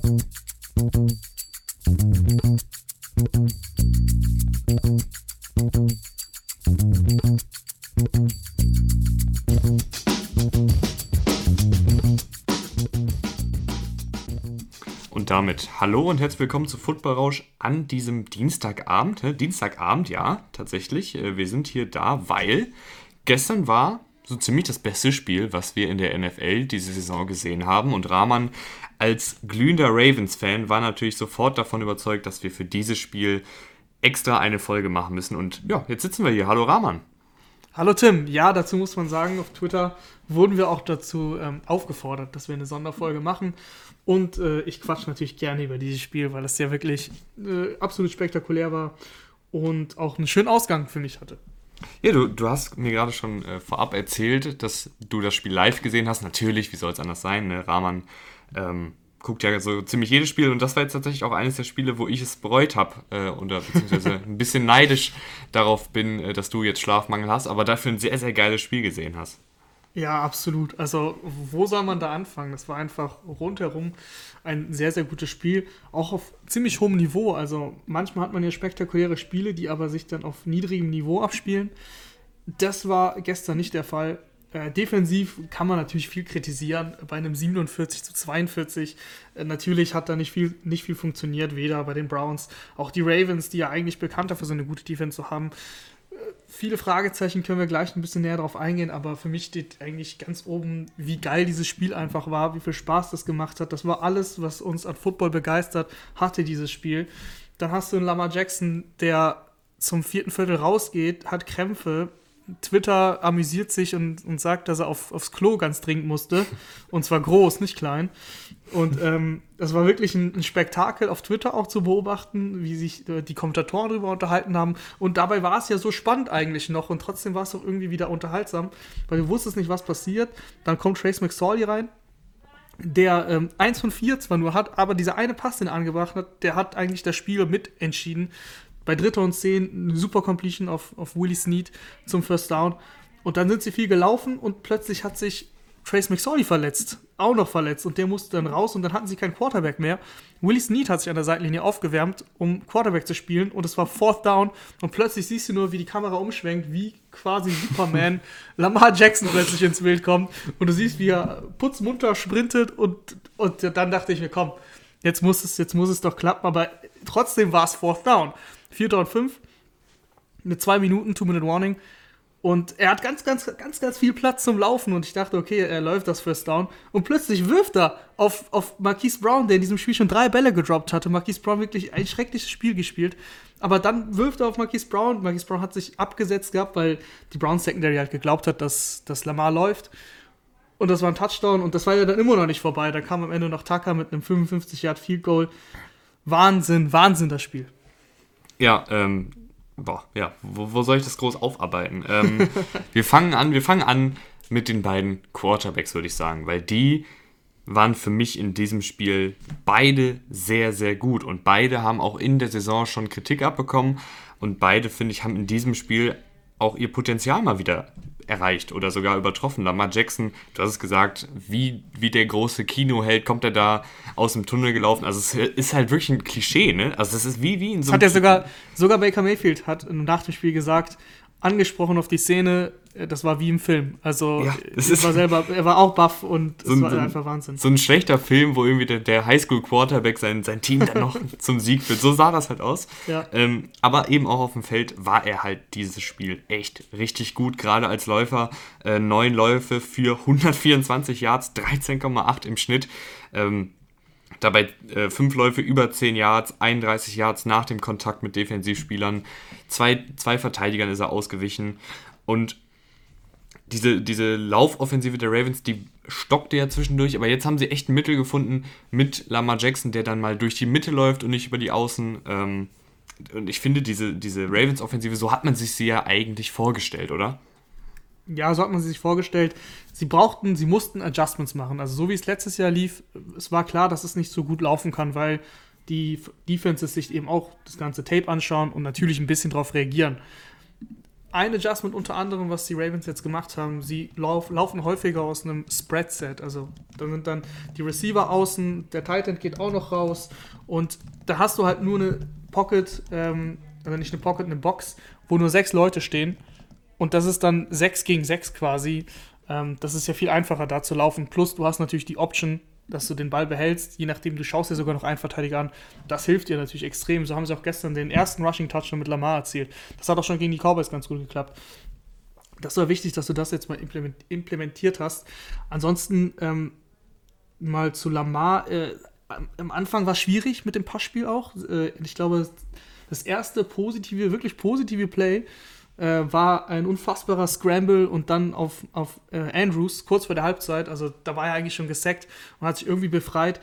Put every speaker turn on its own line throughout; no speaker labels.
Und damit hallo und herzlich willkommen zu Football Rausch an diesem Dienstagabend. Dienstagabend, ja, tatsächlich. Äh, wir sind hier da, weil gestern war so ziemlich das beste Spiel, was wir in der NFL diese Saison gesehen haben. Und Rahman als glühender Ravens-Fan war natürlich sofort davon überzeugt, dass wir für dieses Spiel extra eine Folge machen müssen. Und ja, jetzt sitzen wir hier. Hallo Rahman.
Hallo Tim. Ja, dazu muss man sagen, auf Twitter wurden wir auch dazu ähm, aufgefordert, dass wir eine Sonderfolge machen. Und äh, ich quatsche natürlich gerne über dieses Spiel, weil es ja wirklich äh, absolut spektakulär war und auch einen schönen Ausgang für mich hatte.
Ja, du, du hast mir gerade schon äh, vorab erzählt, dass du das Spiel live gesehen hast. Natürlich, wie soll es anders sein? Ne? Rahman ähm, guckt ja so ziemlich jedes Spiel und das war jetzt tatsächlich auch eines der Spiele, wo ich es bereut habe äh, oder beziehungsweise ein bisschen neidisch darauf bin, äh, dass du jetzt Schlafmangel hast, aber dafür ein sehr, sehr geiles Spiel gesehen hast.
Ja, absolut. Also, wo soll man da anfangen? Das war einfach rundherum ein sehr, sehr gutes Spiel, auch auf ziemlich hohem Niveau. Also, manchmal hat man ja spektakuläre Spiele, die aber sich dann auf niedrigem Niveau abspielen. Das war gestern nicht der Fall. Äh, defensiv kann man natürlich viel kritisieren. Bei einem 47 zu 42 äh, natürlich hat da nicht viel, nicht viel funktioniert, weder bei den Browns, auch die Ravens, die ja eigentlich bekannt dafür so eine gute Defense zu haben. Äh, viele Fragezeichen können wir gleich ein bisschen näher drauf eingehen, aber für mich steht eigentlich ganz oben, wie geil dieses Spiel einfach war, wie viel Spaß das gemacht hat. Das war alles, was uns an Football begeistert, hatte dieses Spiel. Dann hast du einen Lamar Jackson, der zum vierten Viertel rausgeht, hat Krämpfe, Twitter amüsiert sich und, und sagt, dass er auf, aufs Klo ganz dringend musste. Und zwar groß, nicht klein. Und ähm, das war wirklich ein, ein, Spektakel auf Twitter auch zu beobachten, wie sich äh, die Kommentatoren darüber unterhalten haben. Und dabei war es ja so spannend eigentlich noch und trotzdem war es auch irgendwie wieder unterhaltsam, weil du wusstest nicht, was passiert. Dann kommt Trace McSorley rein, der ähm, 1 von 4 zwar nur hat, aber dieser eine Pass, den er angebracht hat, der hat eigentlich das Spiel mitentschieden bei Dritter und Zehn eine super Completion auf, auf Willie Snead zum First Down. Und dann sind sie viel gelaufen und plötzlich hat sich Trace McSorley verletzt, auch noch verletzt und der musste dann raus und dann hatten sie keinen Quarterback mehr. Willie Snead hat sich an der Seitenlinie aufgewärmt, um Quarterback zu spielen und es war Fourth Down und plötzlich siehst du nur, wie die Kamera umschwenkt, wie quasi Superman Lamar Jackson plötzlich ins Bild kommt und du siehst, wie er putzmunter sprintet und, und dann dachte ich mir, komm, jetzt muss es, jetzt muss es doch klappen, aber trotzdem war es Fourth Down. Vierter und fünf. Mit zwei Minuten, Two-Minute-Warning. Und er hat ganz, ganz, ganz, ganz viel Platz zum Laufen und ich dachte, okay, er läuft das First Down. Und plötzlich wirft er auf, auf Marquise Brown, der in diesem Spiel schon drei Bälle gedroppt hatte. Marquise Brown wirklich ein schreckliches Spiel gespielt. Aber dann wirft er auf Marquise Brown. Marquise Brown hat sich abgesetzt gehabt, weil die Brown Secondary halt geglaubt hat, dass, dass Lamar läuft. Und das war ein Touchdown und das war ja dann immer noch nicht vorbei. Da kam am Ende noch Tucker mit einem 55 Yard Field Goal. Wahnsinn, Wahnsinn das Spiel.
Ja, ähm, boah, ja, wo, wo soll ich das groß aufarbeiten? Ähm, wir fangen an, wir fangen an mit den beiden Quarterbacks, würde ich sagen, weil die waren für mich in diesem Spiel beide sehr, sehr gut und beide haben auch in der Saison schon Kritik abbekommen und beide, finde ich, haben in diesem Spiel auch ihr Potenzial mal wieder erreicht oder sogar übertroffen. Lamar Jackson, du hast es gesagt, wie, wie der große Kinoheld kommt er da aus dem Tunnel gelaufen. Also es ist halt wirklich ein Klischee, ne? Also es ist wie, wie in so
einem... Hat er sogar, sogar Baker Mayfield hat nach dem Spiel gesagt, angesprochen auf die Szene, das war wie im Film. Also ja, es war selber, er war auch baff und
so
es
war einfach Wahnsinn. So ein schlechter Film, wo irgendwie der, der Highschool-Quarterback sein, sein Team dann noch zum Sieg führt. So sah das halt aus. Ja. Ähm, aber eben auch auf dem Feld war er halt dieses Spiel echt richtig gut, gerade als Läufer. Äh, neun Läufe für 124 Yards, 13,8 im Schnitt. Ähm, Dabei äh, fünf Läufe über 10 Yards, 31 Yards nach dem Kontakt mit Defensivspielern. Zwei, zwei Verteidigern ist er ausgewichen. Und diese, diese Laufoffensive der Ravens, die stockte ja zwischendurch, aber jetzt haben sie echt ein Mittel gefunden mit Lamar Jackson, der dann mal durch die Mitte läuft und nicht über die Außen. Ähm, und ich finde, diese, diese Ravens-Offensive, so hat man sich sie ja eigentlich vorgestellt, oder?
Ja, so hat man sie sich vorgestellt. Sie brauchten, sie mussten Adjustments machen. Also so wie es letztes Jahr lief, es war klar, dass es nicht so gut laufen kann, weil die Defenses sich eben auch das ganze Tape anschauen und natürlich ein bisschen darauf reagieren ein Adjustment unter anderem, was die Ravens jetzt gemacht haben, sie lauf, laufen häufiger aus einem Spread-Set. Also da sind dann die Receiver außen, der Tight End geht auch noch raus und da hast du halt nur eine Pocket, ähm, also nicht eine Pocket, eine Box, wo nur sechs Leute stehen und das ist dann sechs gegen sechs quasi. Ähm, das ist ja viel einfacher da zu laufen. Plus du hast natürlich die Option, dass du den Ball behältst, je nachdem, du schaust dir sogar noch einen Verteidiger an. Das hilft dir natürlich extrem. So haben sie auch gestern den ersten Rushing-Touchdown mit Lamar erzielt. Das hat auch schon gegen die Cowboys ganz gut geklappt. Das war wichtig, dass du das jetzt mal implementiert hast. Ansonsten ähm, mal zu Lamar. Äh, am Anfang war schwierig mit dem Passspiel auch. Äh, ich glaube, das erste positive, wirklich positive Play äh, war ein unfassbarer Scramble und dann auf, auf äh, Andrews kurz vor der Halbzeit. Also da war er eigentlich schon gesackt und hat sich irgendwie befreit.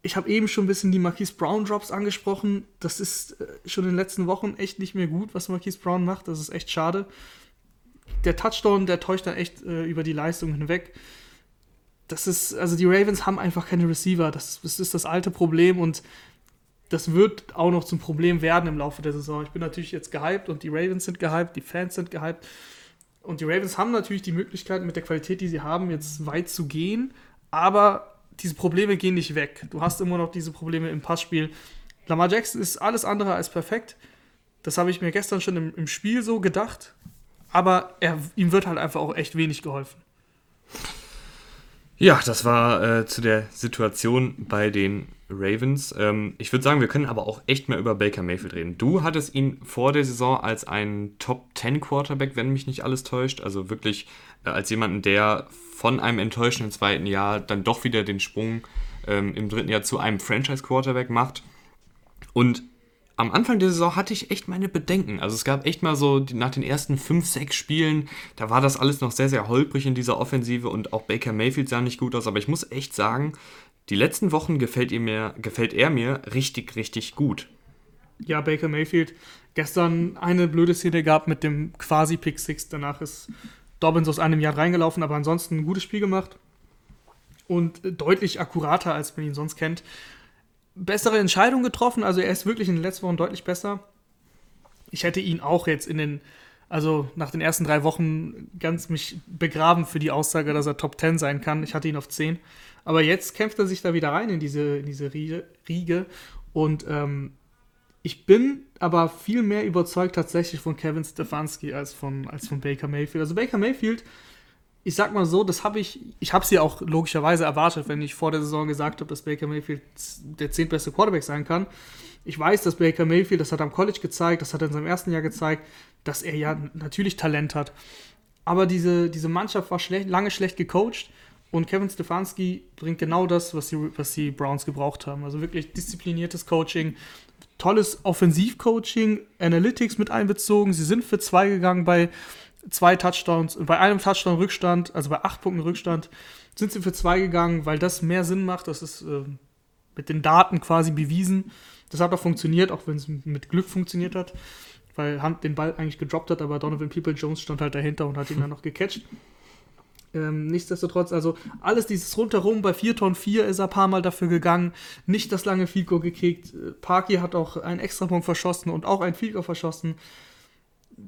Ich habe eben schon ein bisschen die Marquise Brown Drops angesprochen. Das ist äh, schon in den letzten Wochen echt nicht mehr gut, was Marquise Brown macht. Das ist echt schade. Der Touchdown, der täuscht dann echt äh, über die Leistung hinweg. Das ist, also die Ravens haben einfach keine Receiver. Das, das ist das alte Problem und das wird auch noch zum Problem werden im Laufe der Saison. Ich bin natürlich jetzt gehypt und die Ravens sind gehypt, die Fans sind gehypt. Und die Ravens haben natürlich die Möglichkeit, mit der Qualität, die sie haben, jetzt weit zu gehen. Aber diese Probleme gehen nicht weg. Du hast immer noch diese Probleme im Passspiel. Lamar Jackson ist alles andere als perfekt. Das habe ich mir gestern schon im, im Spiel so gedacht. Aber er, ihm wird halt einfach auch echt wenig geholfen.
Ja, das war äh, zu der Situation bei den Ravens. Ähm, ich würde sagen, wir können aber auch echt mehr über Baker Mayfield reden. Du hattest ihn vor der Saison als einen Top 10 Quarterback, wenn mich nicht alles täuscht. Also wirklich äh, als jemanden, der von einem enttäuschenden zweiten Jahr dann doch wieder den Sprung ähm, im dritten Jahr zu einem Franchise Quarterback macht. Und am Anfang der Saison hatte ich echt meine Bedenken. Also es gab echt mal so nach den ersten fünf, sechs Spielen, da war das alles noch sehr, sehr holprig in dieser Offensive und auch Baker Mayfield sah nicht gut aus. Aber ich muss echt sagen, die letzten Wochen gefällt, mir, gefällt er mir richtig, richtig gut.
Ja, Baker Mayfield. Gestern eine blöde Szene gab mit dem quasi Pick Six. Danach ist Dobbins aus einem Jahr reingelaufen, aber ansonsten ein gutes Spiel gemacht. Und deutlich akkurater, als man ihn sonst kennt. Bessere Entscheidung getroffen. Also er ist wirklich in den letzten Wochen deutlich besser. Ich hätte ihn auch jetzt in den, also nach den ersten drei Wochen ganz mich begraben für die Aussage, dass er Top 10 sein kann. Ich hatte ihn auf 10. Aber jetzt kämpft er sich da wieder rein in diese, in diese Riege. Und ähm, ich bin aber viel mehr überzeugt tatsächlich von Kevin Stefanski als von, als von Baker Mayfield. Also Baker Mayfield, ich sag mal so, das habe ich, ich habe ja auch logischerweise erwartet, wenn ich vor der Saison gesagt habe, dass Baker Mayfield der zehntbeste Quarterback sein kann. Ich weiß, dass Baker Mayfield, das hat er am College gezeigt, das hat er in seinem ersten Jahr gezeigt, dass er ja natürlich Talent hat. Aber diese, diese Mannschaft war schlecht, lange schlecht gecoacht und Kevin Stefanski bringt genau das, was die, was die Browns gebraucht haben. Also wirklich diszipliniertes Coaching, tolles Offensivcoaching, Analytics mit einbezogen. Sie sind für zwei gegangen bei zwei Touchdowns, bei einem Touchdown Rückstand, also bei acht Punkten Rückstand, sind sie für zwei gegangen, weil das mehr Sinn macht. Das ist äh, mit den Daten quasi bewiesen. Das hat auch funktioniert, auch wenn es mit Glück funktioniert hat, weil Hunt den Ball eigentlich gedroppt hat, aber Donovan People Jones stand halt dahinter und hat ihn dann noch gecatcht. Ähm, nichtsdestotrotz, also alles dieses rundherum, bei 4 Tonnen 4 ist er ein paar Mal dafür gegangen, nicht das lange Fico gekickt. Äh, Parky hat auch einen Extrapunkt verschossen und auch einen Fico verschossen.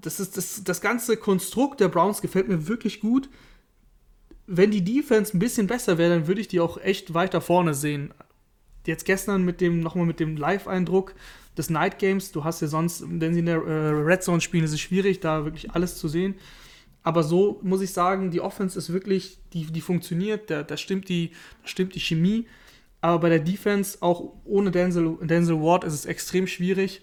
Das, ist, das, das ganze Konstrukt der Browns gefällt mir wirklich gut. Wenn die Defense ein bisschen besser wäre, dann würde ich die auch echt weiter vorne sehen. Jetzt gestern mit dem, nochmal mit dem Live-Eindruck des Night Games, du hast ja sonst, wenn sie in der äh, Red Zone spielen, ist es schwierig, da wirklich alles zu sehen. Aber so muss ich sagen, die Offense ist wirklich, die, die funktioniert, da, da, stimmt die, da stimmt die Chemie. Aber bei der Defense, auch ohne Denzel, Denzel Ward, ist es extrem schwierig.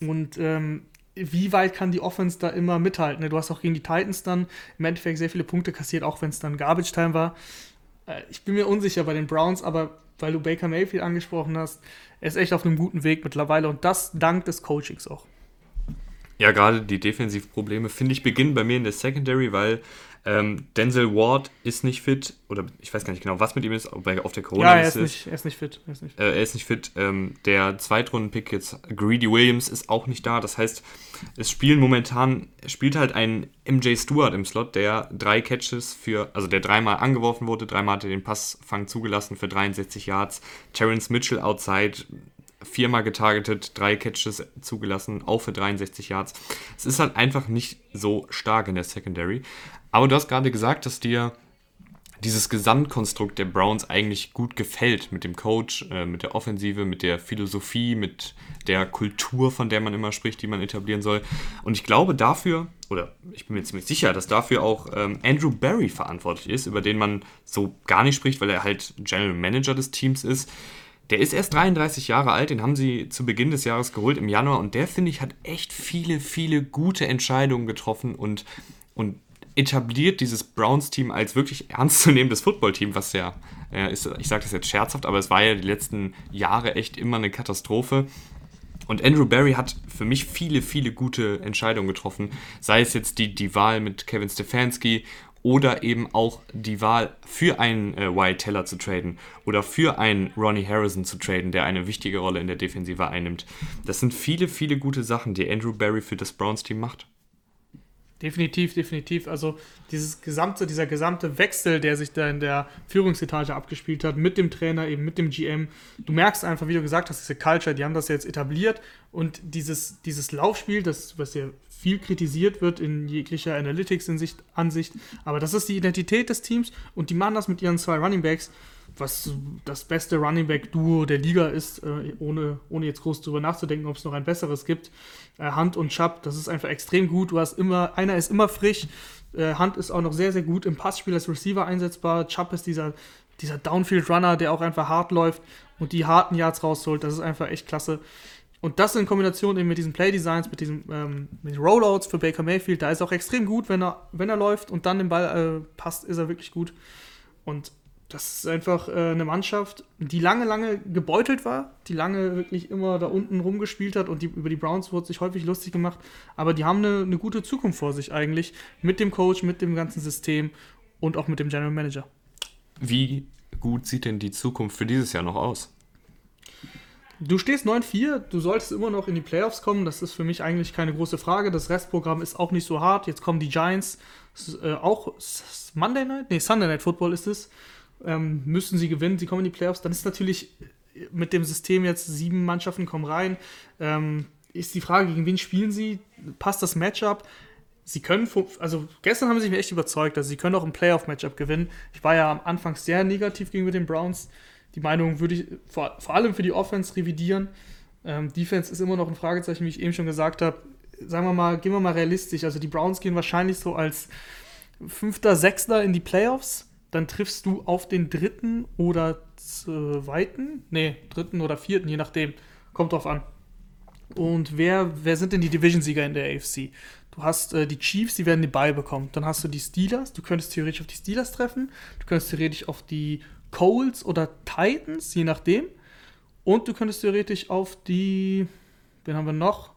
Und ähm, wie weit kann die Offense da immer mithalten? Ne, du hast auch gegen die Titans dann im Endeffekt sehr viele Punkte kassiert, auch wenn es dann Garbage Time war. Äh, ich bin mir unsicher bei den Browns, aber weil du Baker Mayfield angesprochen hast, er ist echt auf einem guten Weg mittlerweile und das dank des Coachings auch.
Ja, gerade die Defensivprobleme, finde ich, beginnen bei mir in der Secondary, weil ähm, Denzel Ward ist nicht fit, oder ich weiß gar nicht genau, was mit ihm ist, ob er auf der corona
ja, er ist. Nicht, er ist nicht fit.
Er ist nicht, äh, er ist nicht fit. Ähm, der Zweitrunden-Pick jetzt, Greedy Williams, ist auch nicht da. Das heißt, es spielen momentan, spielt halt ein MJ Stewart im Slot, der drei Catches für, also der dreimal angeworfen wurde, dreimal hat er den Passfang zugelassen für 63 Yards. Terrence Mitchell outside viermal getargetet, drei Catches zugelassen, auch für 63 Yards. Es ist halt einfach nicht so stark in der Secondary. Aber du hast gerade gesagt, dass dir dieses Gesamtkonstrukt der Browns eigentlich gut gefällt mit dem Coach, äh, mit der Offensive, mit der Philosophie, mit der Kultur, von der man immer spricht, die man etablieren soll. Und ich glaube dafür, oder ich bin mir ziemlich sicher, dass dafür auch ähm, Andrew Barry verantwortlich ist, über den man so gar nicht spricht, weil er halt General Manager des Teams ist. Der ist erst 33 Jahre alt, den haben sie zu Beginn des Jahres geholt im Januar und der, finde ich, hat echt viele, viele gute Entscheidungen getroffen und, und etabliert dieses Browns-Team als wirklich ernstzunehmendes Football-Team, was ja äh, ist, ich sage das jetzt scherzhaft, aber es war ja die letzten Jahre echt immer eine Katastrophe. Und Andrew Barry hat für mich viele, viele gute Entscheidungen getroffen. Sei es jetzt die, die Wahl mit Kevin Stefanski oder eben auch die Wahl für einen äh, Wyatt Teller zu traden oder für einen Ronnie Harrison zu traden, der eine wichtige Rolle in der Defensive einnimmt. Das sind viele, viele gute Sachen, die Andrew Barry für das Browns-Team macht.
Definitiv, definitiv. Also dieses gesamte, dieser gesamte Wechsel, der sich da in der Führungsetage abgespielt hat, mit dem Trainer, eben mit dem GM. Du merkst einfach, wie du gesagt hast, diese Culture, die haben das jetzt etabliert und dieses, dieses Laufspiel, das, was ja viel kritisiert wird in jeglicher Analytics-Ansicht, aber das ist die Identität des Teams und die machen das mit ihren zwei Running Backs was das beste Running Back Duo der Liga ist, äh, ohne, ohne jetzt groß darüber nachzudenken, ob es noch ein besseres gibt. Äh, Hunt und Chubb, das ist einfach extrem gut. Du hast immer, einer ist immer frisch. Äh, Hunt ist auch noch sehr, sehr gut im Passspiel als Receiver einsetzbar. Chubb ist dieser, dieser Downfield-Runner, der auch einfach hart läuft und die harten Yards rausholt. Das ist einfach echt klasse. Und das in Kombination eben mit diesen Play-Designs, mit diesen ähm, mit Rollouts für Baker Mayfield, da ist auch extrem gut, wenn er, wenn er läuft und dann den Ball äh, passt, ist er wirklich gut. Und das ist einfach äh, eine Mannschaft, die lange, lange gebeutelt war, die lange wirklich immer da unten rumgespielt hat und die, über die Browns wurde sich häufig lustig gemacht. Aber die haben eine, eine gute Zukunft vor sich eigentlich mit dem Coach, mit dem ganzen System und auch mit dem General Manager.
Wie gut sieht denn die Zukunft für dieses Jahr noch aus?
Du stehst 9-4, du solltest immer noch in die Playoffs kommen. Das ist für mich eigentlich keine große Frage. Das Restprogramm ist auch nicht so hart. Jetzt kommen die Giants. Äh, auch Monday Night? Nee, Sunday Night Football ist es ähm, müssen sie gewinnen, sie kommen in die Playoffs, dann ist natürlich mit dem System jetzt sieben Mannschaften kommen rein. Ähm, ist die Frage, gegen wen spielen sie? Passt das Matchup? Sie können, also gestern haben sie mich echt überzeugt, also sie können auch ein Playoff-Matchup gewinnen. Ich war ja am Anfang sehr negativ gegenüber den Browns. Die Meinung würde ich vor, vor allem für die Offense revidieren. Ähm, Defense ist immer noch ein Fragezeichen, wie ich eben schon gesagt habe. Sagen wir mal, gehen wir mal realistisch. Also die Browns gehen wahrscheinlich so als Fünfter, Sechster in die Playoffs dann triffst du auf den dritten oder zweiten, nee, dritten oder vierten, je nachdem, kommt drauf an. Und wer, wer sind denn die Division-Sieger in der AFC? Du hast äh, die Chiefs, die werden die Ball bekommen. Dann hast du die Steelers, du könntest theoretisch auf die Steelers treffen, du könntest theoretisch auf die Colts oder Titans, je nachdem. Und du könntest theoretisch auf die, wen haben wir noch?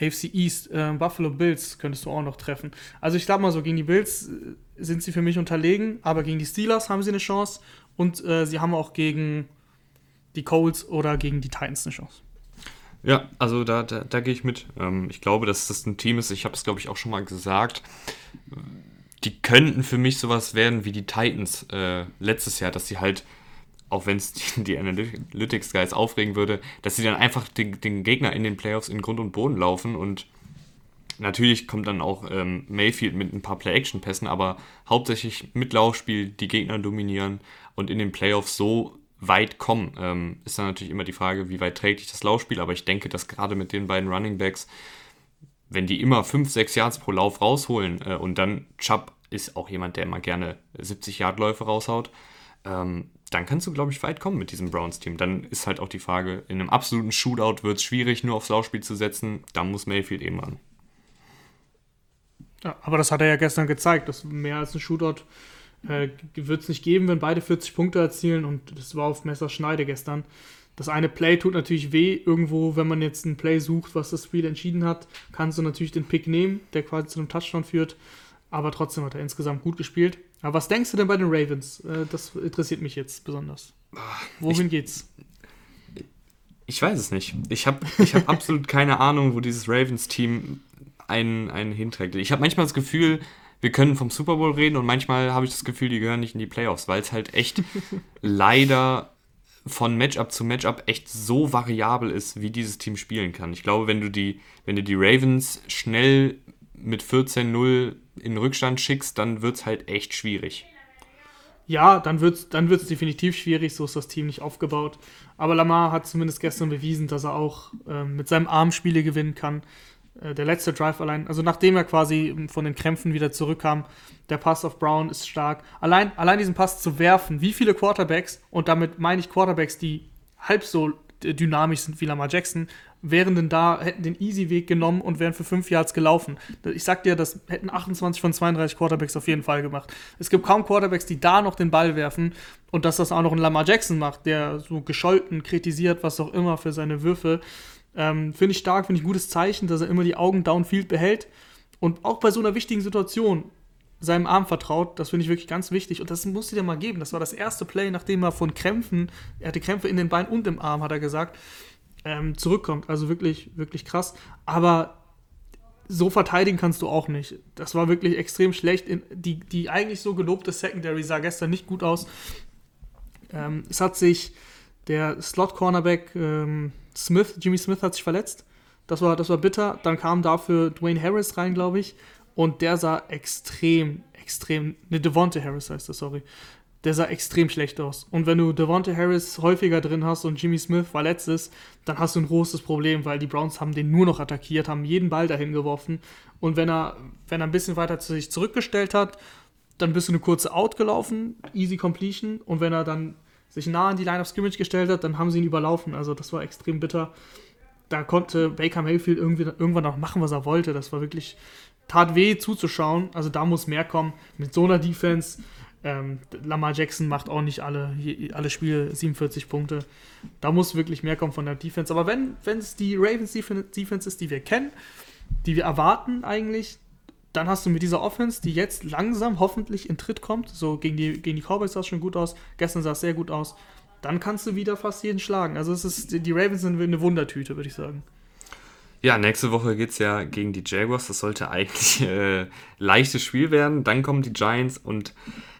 AFC East, äh, Buffalo Bills könntest du auch noch treffen. Also ich glaube mal so, gegen die Bills äh, sind sie für mich unterlegen, aber gegen die Steelers haben sie eine Chance und äh, sie haben auch gegen die Colts oder gegen die Titans eine Chance.
Ja, also da, da, da gehe ich mit. Ähm, ich glaube, dass das ein Team ist, ich habe es glaube ich auch schon mal gesagt, die könnten für mich sowas werden wie die Titans äh, letztes Jahr, dass sie halt auch wenn es die, die Analytics Guys aufregen würde, dass sie dann einfach den, den, Gegner in den Playoffs in Grund und Boden laufen und natürlich kommt dann auch ähm, Mayfield mit ein paar Play-Action-Pässen, aber hauptsächlich mit Laufspiel die Gegner dominieren und in den Playoffs so weit kommen. Ähm, ist dann natürlich immer die Frage, wie weit trägt sich das Laufspiel, aber ich denke, dass gerade mit den beiden Running Backs, wenn die immer 5, 6 Yards pro Lauf rausholen äh, und dann Chubb ist auch jemand, der immer gerne 70 Yard Läufe raushaut, ähm, dann kannst du, glaube ich, weit kommen mit diesem Browns-Team. Dann ist halt auch die Frage, in einem absoluten Shootout wird es schwierig, nur aufs Laufspiel zu setzen. Da muss Mayfield eben ran.
Ja, aber das hat er ja gestern gezeigt, dass mehr als ein Shootout äh, wird es nicht geben, wenn beide 40 Punkte erzielen. Und das war auf Messerschneide gestern. Das eine Play tut natürlich weh. Irgendwo, wenn man jetzt ein Play sucht, was das Spiel entschieden hat, kannst du natürlich den Pick nehmen, der quasi zu einem Touchdown führt. Aber trotzdem hat er insgesamt gut gespielt. Aber was denkst du denn bei den Ravens? Äh, das interessiert mich jetzt besonders. Wohin ich, geht's?
Ich weiß es nicht. Ich habe ich hab absolut keine Ahnung, wo dieses Ravens-Team einen, einen hinträgt. Ich habe manchmal das Gefühl, wir können vom Super Bowl reden und manchmal habe ich das Gefühl, die gehören nicht in die Playoffs, weil es halt echt leider von Matchup zu Matchup echt so variabel ist, wie dieses Team spielen kann. Ich glaube, wenn du die, wenn du die Ravens schnell mit 14-0 in Rückstand schickst, dann wird es halt echt schwierig.
Ja, dann wird es dann wird's definitiv schwierig, so ist das Team nicht aufgebaut. Aber Lamar hat zumindest gestern bewiesen, dass er auch äh, mit seinem Arm Spiele gewinnen kann. Äh, der letzte Drive allein, also nachdem er quasi von den Krämpfen wieder zurückkam, der Pass auf Brown ist stark. Allein, allein diesen Pass zu werfen, wie viele Quarterbacks, und damit meine ich Quarterbacks, die halb so dynamisch sind wie Lamar Jackson, wären denn da, hätten den Easy-Weg genommen und wären für fünf Yards gelaufen. Ich sag dir, das hätten 28 von 32 Quarterbacks auf jeden Fall gemacht. Es gibt kaum Quarterbacks, die da noch den Ball werfen und dass das auch noch ein Lamar Jackson macht, der so gescholten kritisiert, was auch immer für seine Würfe. Ähm, finde ich stark, finde ich ein gutes Zeichen, dass er immer die Augen downfield behält und auch bei so einer wichtigen Situation seinem Arm vertraut. Das finde ich wirklich ganz wichtig. Und das musste dir mal geben. Das war das erste Play, nachdem er von Krämpfen, er hatte Krämpfe in den Beinen und im Arm, hat er gesagt, ähm, zurückkommt. Also wirklich, wirklich krass. Aber so verteidigen kannst du auch nicht. Das war wirklich extrem schlecht. die, die eigentlich so gelobte Secondary sah gestern nicht gut aus. Ähm, es hat sich der Slot-Cornerback ähm, Smith, Jimmy Smith hat sich verletzt. Das war, das war bitter. Dann kam dafür Dwayne Harris rein, glaube ich. Und der sah extrem, extrem, ne, Devonte Harris heißt das, sorry. Der sah extrem schlecht aus. Und wenn du Devonte Harris häufiger drin hast und Jimmy Smith verletzt ist, dann hast du ein großes Problem, weil die Browns haben den nur noch attackiert, haben jeden Ball dahin geworfen. Und wenn er, wenn er ein bisschen weiter zu sich zurückgestellt hat, dann bist du eine kurze Out gelaufen, easy completion. Und wenn er dann sich nah an die Line of Scrimmage gestellt hat, dann haben sie ihn überlaufen. Also das war extrem bitter. Da konnte Baker Mayfield irgendwie, irgendwann noch machen, was er wollte. Das war wirklich tat weh zuzuschauen. Also da muss mehr kommen. Mit so einer Defense. Ähm, Lamar Jackson macht auch nicht alle, alle Spiele 47 Punkte. Da muss wirklich mehr kommen von der Defense. Aber wenn es die Ravens Defense ist, die wir kennen, die wir erwarten eigentlich, dann hast du mit dieser Offense, die jetzt langsam hoffentlich in Tritt kommt, so gegen die, gegen die Cowboys sah es schon gut aus, gestern sah es sehr gut aus, dann kannst du wieder fast jeden schlagen. Also es ist, die Ravens sind eine Wundertüte, würde ich sagen.
Ja, nächste Woche geht es ja gegen die Jaguars. Das sollte eigentlich äh, leichtes Spiel werden. Dann kommen die Giants und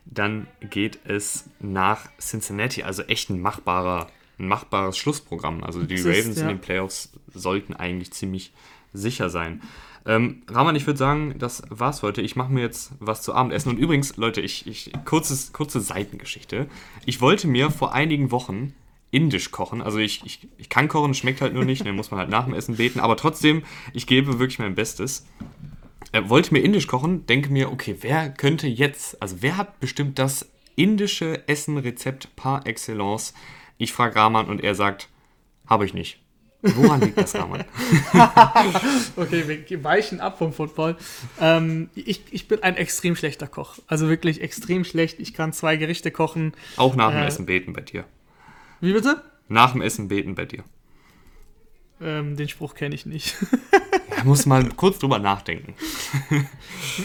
dann geht es nach Cincinnati. Also echt ein machbarer, ein machbares Schlussprogramm. Also die ist, Ravens ja. in den Playoffs sollten eigentlich ziemlich sicher sein. Ähm, Rahman, ich würde sagen, das war's heute. Ich mache mir jetzt was zu Abendessen. Und übrigens, Leute, ich, ich kurzes, kurze Seitengeschichte. Ich wollte mir vor einigen Wochen indisch kochen. Also ich, ich, ich kann kochen, schmeckt halt nur nicht, dann muss man halt nach dem Essen beten. Aber trotzdem, ich gebe wirklich mein Bestes. Äh, wollte mir indisch kochen, denke mir, okay, wer könnte jetzt, also wer hat bestimmt das indische Essenrezept par excellence? Ich frage Rahman und er sagt, habe ich nicht. Woran liegt das, Rahman?
okay, wir weichen ab vom Football. Ähm, ich, ich bin ein extrem schlechter Koch. Also wirklich extrem schlecht. Ich kann zwei Gerichte kochen.
Auch nach dem äh, Essen beten bei dir.
Wie bitte?
Nach dem Essen beten bei dir.
Ähm, den Spruch kenne ich nicht.
da muss man kurz drüber nachdenken.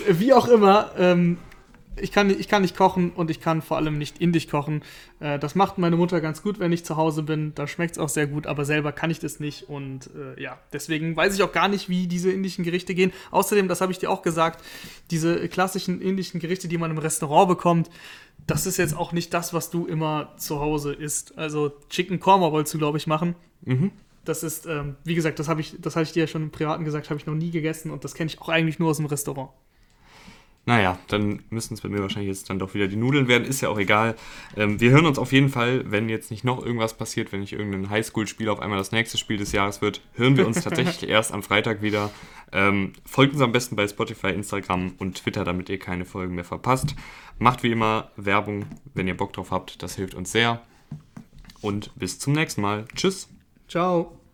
Wie auch immer, ähm, ich kann, ich kann nicht kochen und ich kann vor allem nicht indisch kochen. Äh, das macht meine Mutter ganz gut, wenn ich zu Hause bin. Da schmeckt es auch sehr gut, aber selber kann ich das nicht. Und äh, ja, deswegen weiß ich auch gar nicht, wie diese indischen Gerichte gehen. Außerdem, das habe ich dir auch gesagt, diese klassischen indischen Gerichte, die man im Restaurant bekommt, das ist jetzt auch nicht das, was du immer zu Hause isst. Also Chicken Korma wolltest du, glaube ich, machen. Mhm. Das ist, ähm, wie gesagt, das habe ich, das hatte ich dir ja schon im Privaten gesagt, habe ich noch nie gegessen und das kenne ich auch eigentlich nur aus dem Restaurant.
Naja, dann müssen es bei mir wahrscheinlich jetzt dann doch wieder die Nudeln werden, ist ja auch egal. Ähm, wir hören uns auf jeden Fall, wenn jetzt nicht noch irgendwas passiert, wenn nicht irgendein Highschool-Spiel auf einmal das nächste Spiel des Jahres wird, hören wir uns tatsächlich erst am Freitag wieder. Ähm, folgt uns am besten bei Spotify, Instagram und Twitter, damit ihr keine Folgen mehr verpasst. Macht wie immer Werbung, wenn ihr Bock drauf habt, das hilft uns sehr. Und bis zum nächsten Mal. Tschüss.
Ciao.